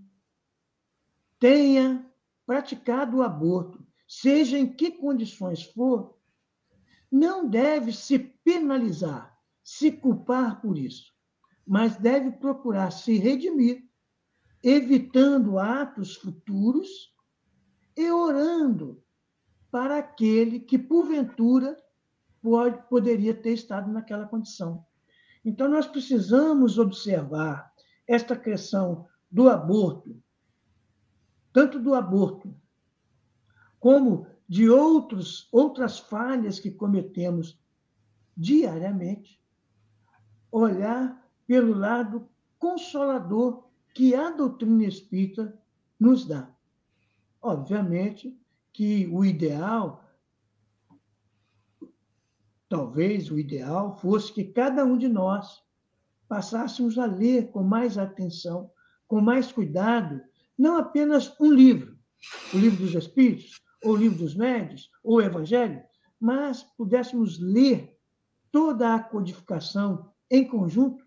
tenha praticado o aborto seja em que condições for, não deve se penalizar, se culpar por isso, mas deve procurar se redimir, evitando atos futuros e orando para aquele que, porventura, pode, poderia ter estado naquela condição. Então, nós precisamos observar esta questão do aborto, tanto do aborto como de outros, outras falhas que cometemos diariamente, olhar pelo lado consolador que a doutrina espírita nos dá. Obviamente que o ideal, talvez o ideal fosse que cada um de nós passássemos a ler com mais atenção, com mais cuidado, não apenas um livro, o livro dos Espíritos, ou o livro dos médios, ou o Evangelho, mas pudéssemos ler toda a codificação em conjunto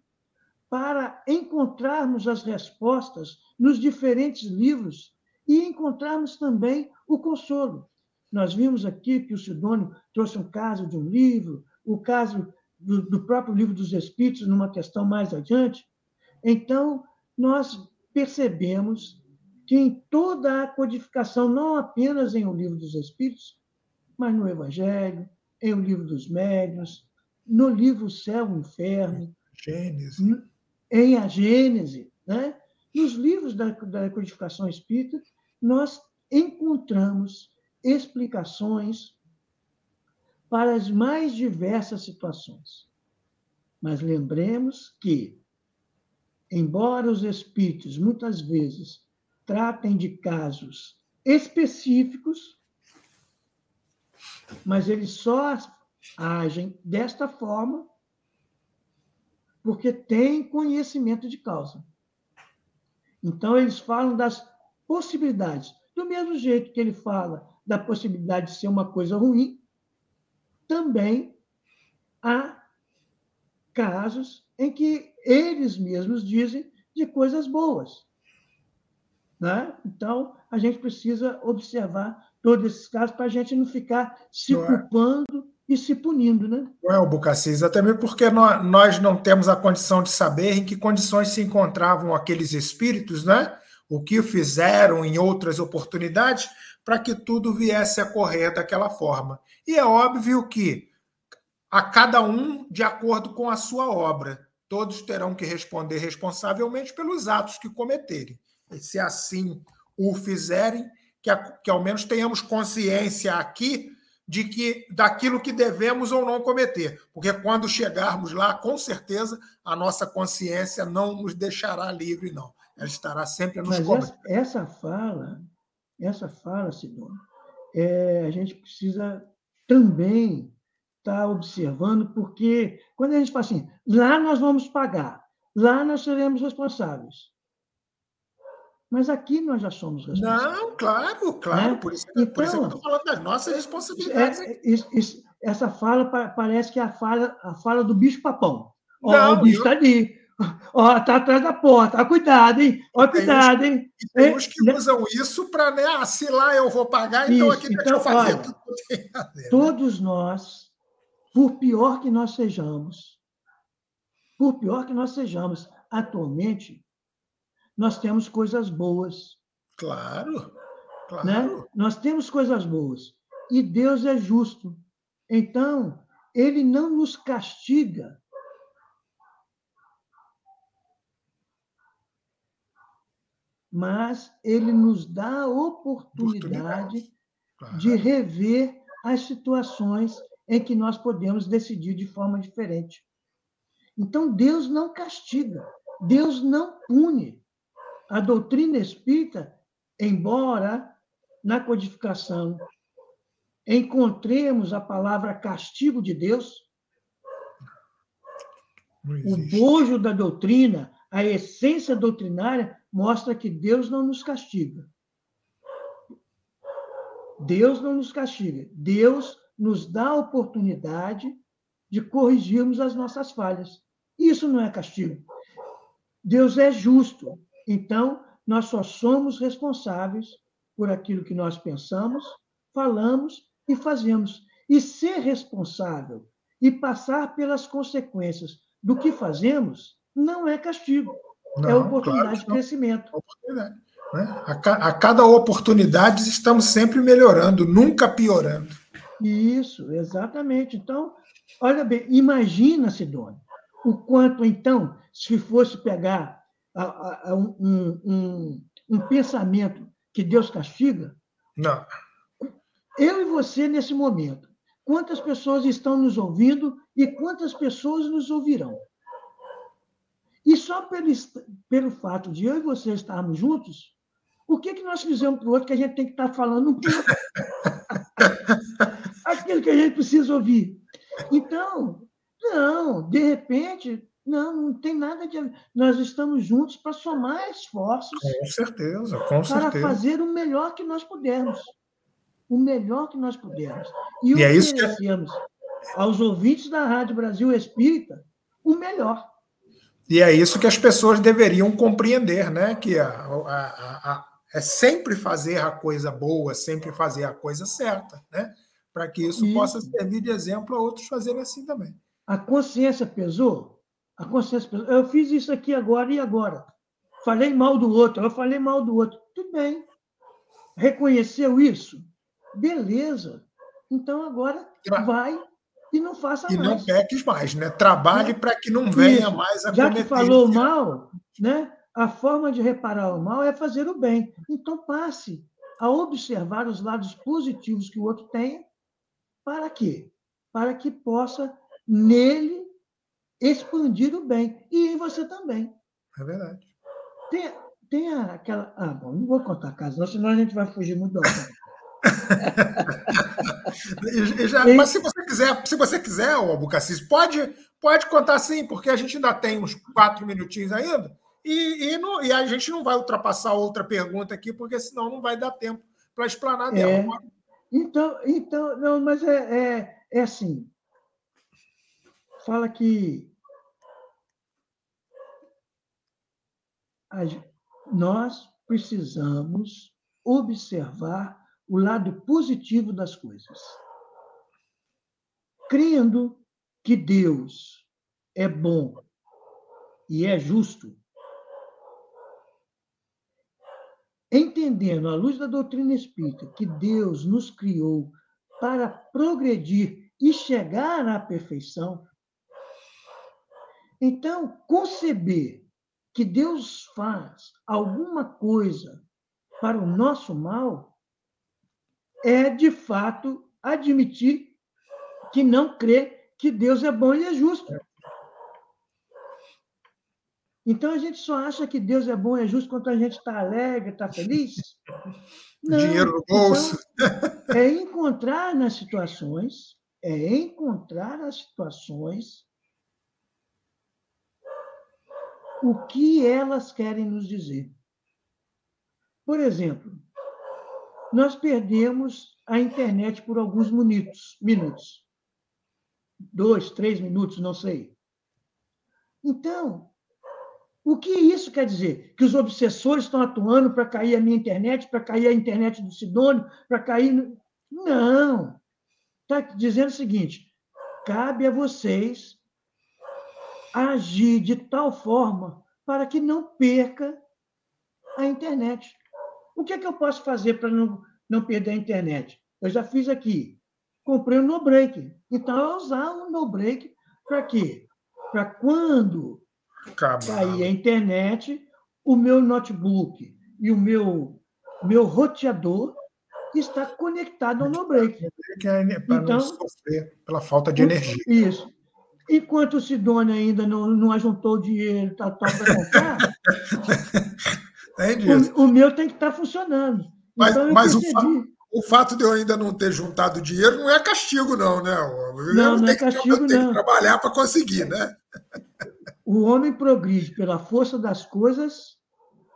para encontrarmos as respostas nos diferentes livros e encontrarmos também o consolo. Nós vimos aqui que o Sidônio trouxe um caso de um livro, o caso do, do próprio livro dos Espíritos, numa questão mais adiante. Então, nós percebemos que em toda a codificação, não apenas em O Livro dos Espíritos, mas no Evangelho, em O Livro dos Médiuns, no livro Céu e Inferno, Gênese. em a Gênese, né? nos livros da, da codificação espírita, nós encontramos explicações para as mais diversas situações. Mas lembremos que, embora os espíritos muitas vezes tratem de casos específicos, mas eles só agem desta forma porque têm conhecimento de causa. Então, eles falam das possibilidades. Do mesmo jeito que ele fala da possibilidade de ser uma coisa ruim, também há casos em que eles mesmos dizem de coisas boas. Né? Então, a gente precisa observar todos esses casos para a gente não ficar se não é? culpando é. e se punindo. Né? Não é, o Bucacis, até mesmo porque nós não temos a condição de saber em que condições se encontravam aqueles espíritos, né? o que fizeram em outras oportunidades, para que tudo viesse a correr daquela forma. E é óbvio que a cada um de acordo com a sua obra. Todos terão que responder responsavelmente pelos atos que cometerem se assim o fizerem, que, que ao menos tenhamos consciência aqui de que daquilo que devemos ou não cometer, porque quando chegarmos lá, com certeza a nossa consciência não nos deixará livre, não. Ela estará sempre a nos cobrar. Essa, essa fala, essa fala, Sidônia, é, a gente precisa também estar tá observando, porque quando a gente fala assim, lá nós vamos pagar, lá nós seremos responsáveis. Mas aqui nós já somos responsáveis. Não, claro, claro. Né? Por, isso, então, por isso que estou falando das nossas responsabilidades. É, isso, isso, essa fala parece que é a fala, a fala do bicho-papão. Ó, o bicho está eu... ali. Ó, tá atrás da porta. cuidado, hein? Ó, cuidado, hein? tem uns que é, usam isso para, né? Ah, se lá eu vou pagar, então isso, aqui então, deixa eu fazer olha, né? Todos nós, por pior que nós sejamos, por pior que nós sejamos, atualmente, nós temos coisas boas. Claro, claro. Né? Nós temos coisas boas. E Deus é justo. Então, ele não nos castiga. Mas ele nos dá a oportunidade, claro. de rever as situações em que nós podemos decidir de forma diferente. Então, Deus não castiga, Deus não pune a doutrina espírita, embora na codificação encontremos a palavra castigo de Deus, o bojo da doutrina, a essência doutrinária, mostra que Deus não nos castiga. Deus não nos castiga. Deus nos dá a oportunidade de corrigirmos as nossas falhas. Isso não é castigo. Deus é justo. Então, nós só somos responsáveis por aquilo que nós pensamos, falamos e fazemos. E ser responsável e passar pelas consequências do que fazemos não é castigo, é não, é oportunidade claro de crescimento. Oportunidade, né? a, a cada oportunidade estamos sempre melhorando, nunca piorando. Isso, exatamente. Então, olha bem, imagina, Sidônia, o quanto, então, se fosse pegar a, a um, um, um, pensamento que Deus castiga? Não. Eu e você, nesse momento, quantas pessoas estão nos ouvindo e quantas pessoas nos ouvirão? E só pelo, pelo fato de eu e você estarmos juntos, o que, que nós fizemos para o outro que a gente tem que estar falando um pouco? Aquilo que a gente precisa ouvir. Então, não, de repente, não, não tem nada de. Nós estamos juntos para somar esforços. Com certeza, com para certeza. Para fazer o melhor que nós pudermos. O melhor que nós pudermos. E, e é isso que... aos ouvintes da Rádio Brasil Espírita o melhor. E é isso que as pessoas deveriam compreender, né? Que a, a, a, é sempre fazer a coisa boa, sempre fazer a coisa certa, né? Para que isso, isso, possa servir de exemplo a outros fazerem assim também. A consciência pesou? A consciência. Eu fiz isso aqui agora e agora. Falei mal do outro, eu falei mal do outro. Tudo bem. Reconheceu isso? Beleza. Então agora vai e não faça e mais. E não peques mais, né? Trabalhe para que não venha Isso. mais a Já que falou mal, né? A forma de reparar o mal é fazer o bem. Então passe a observar os lados positivos que o outro tem. Para quê? Para que possa nele expandir o bem e em você também. É verdade. Tem, tem aquela. Ah, bom, não vou contar a casa, senão a gente vai fugir muito do já, mas se você quiser, se você quiser, Albucacis, pode, pode contar sim, porque a gente ainda tem uns quatro minutinhos ainda, e, e, não, e, a gente não vai ultrapassar outra pergunta aqui, porque senão não vai dar tempo para explanar dela. É. Então, então, não, mas é, é, é assim. Fala que nós precisamos observar o lado positivo das coisas. Crendo que Deus é bom e é justo, entendendo à luz da doutrina espírita que Deus nos criou para progredir e chegar à perfeição, então conceber que Deus faz alguma coisa para o nosso mal é, de fato, admitir que não crê que Deus é bom e é justo. Então a gente só acha que Deus é bom e é justo quando a gente está alegre, está feliz? Não. Dinheiro no bolso. Então, é encontrar nas situações, é encontrar as situações o que elas querem nos dizer. Por exemplo, nós perdemos a internet por alguns minutos, minutos. Dois, três minutos, não sei. Então, o que isso quer dizer? Que os obsessores estão atuando para cair a minha internet, para cair a internet do Sidônio, para cair. Não! Está dizendo o seguinte: cabe a vocês agir de tal forma para que não perca a internet. O que é que eu posso fazer para não, não perder a internet? Eu já fiz aqui. Comprei um no-break. Então, eu usar um no-break para quê? Para quando Acabado. cair a internet, o meu notebook e o meu, meu roteador está conectado ao no-break. É para então, não sofrer pela falta de energia. Isso. Enquanto o Sidônia ainda não, não ajuntou o dinheiro tal, tal para comprar, o, o, meu tem que estar tá funcionando. Mas, então, mas o, fa o, fato de eu ainda não ter juntado dinheiro não é castigo, não, né? Eu não, não é castigo, que, não. que trabalhar para conseguir, né? O homem progride pela força das coisas,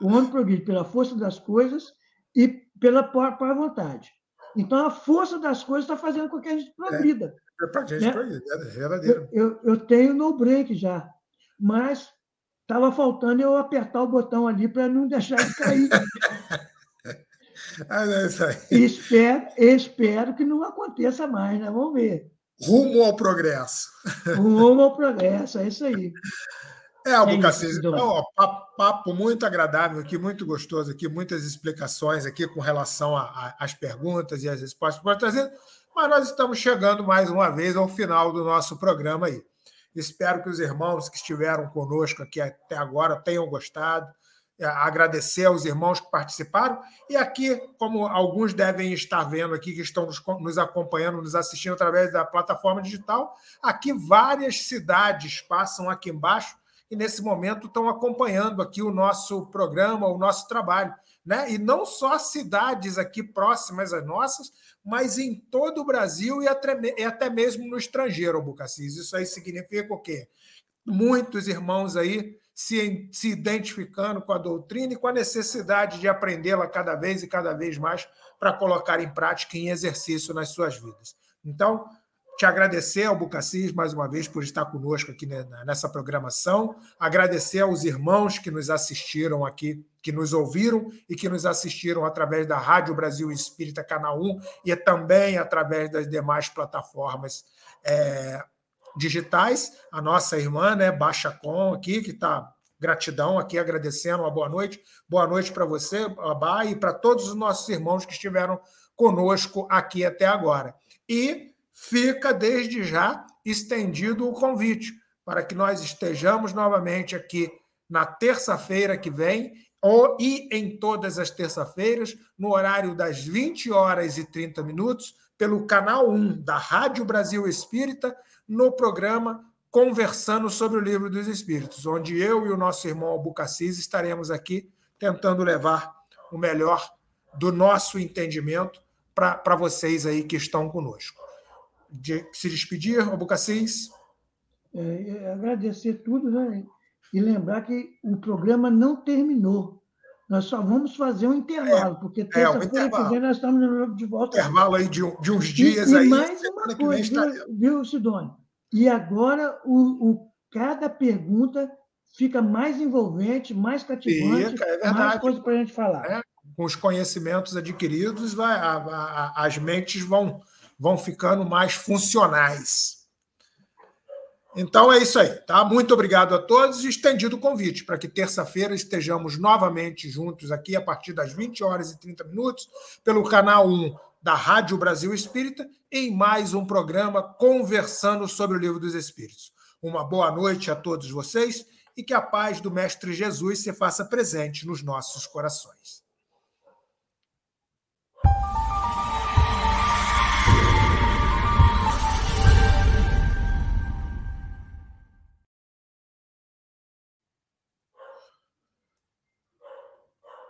o homem progride pela força das coisas e pela própria vontade. Então, a força das coisas está fazendo com que a gente progrida. É, é para gente né? progrida, é verdadeiro. Eu, eu, tenho no break já, mas Estava faltando eu apertar o botão ali para não deixar ele cair. ah, é isso aí. Espero, espero que não aconteça mais, né? Vamos ver. Rumo ao progresso. Rumo ao progresso, é isso aí. É, Albucacis, é então, ó, papo, papo, muito agradável aqui, muito gostoso aqui, muitas explicações aqui com relação às perguntas e às respostas que pode trazer, mas nós estamos chegando mais uma vez ao final do nosso programa aí. Espero que os irmãos que estiveram conosco aqui até agora tenham gostado. É, agradecer aos irmãos que participaram. E aqui, como alguns devem estar vendo aqui, que estão nos acompanhando, nos assistindo através da plataforma digital, aqui várias cidades passam aqui embaixo e nesse momento estão acompanhando aqui o nosso programa, o nosso trabalho. Né? E não só cidades aqui próximas às nossas, mas em todo o Brasil e até, e até mesmo no estrangeiro, Bucacis. Isso aí significa o quê? Muitos irmãos aí se, se identificando com a doutrina e com a necessidade de aprendê-la cada vez e cada vez mais para colocar em prática e em exercício nas suas vidas. Então, te agradecer ao Bucacis mais uma vez por estar conosco aqui nessa programação, agradecer aos irmãos que nos assistiram aqui, que nos ouviram e que nos assistiram através da Rádio Brasil Espírita Canal 1 e também através das demais plataformas é, digitais. A nossa irmã, né, Baixa Com, aqui, que está gratidão aqui, agradecendo uma boa noite. Boa noite para você, Abá, e para todos os nossos irmãos que estiveram conosco aqui até agora. E fica desde já estendido o convite para que nós estejamos novamente aqui na terça-feira que vem e em todas as terça-feiras, no horário das 20 horas e 30 minutos, pelo canal 1 da Rádio Brasil Espírita, no programa Conversando sobre o Livro dos Espíritos, onde eu e o nosso irmão Albucacis estaremos aqui tentando levar o melhor do nosso entendimento para vocês aí que estão conosco. De, se despedir, Albucacis? É, é, agradecer tudo né? E lembrar que o programa não terminou. Nós só vamos fazer um intervalo, é, porque terça-feira é, um que vem nós estamos de volta. Intervalo aí de, de uns dias e, aí. E mais uma coisa, viu, viu, Sidônio? E agora o, o, cada pergunta fica mais envolvente, mais cativante, fica, é mais coisa para a gente falar. É, com os conhecimentos adquiridos, vai, a, a, as mentes vão, vão ficando mais funcionais. Então é isso aí, tá? Muito obrigado a todos e estendido o convite para que terça-feira estejamos novamente juntos aqui a partir das 20 horas e 30 minutos pelo canal 1 da Rádio Brasil Espírita em mais um programa conversando sobre o Livro dos Espíritos. Uma boa noite a todos vocês e que a paz do Mestre Jesus se faça presente nos nossos corações.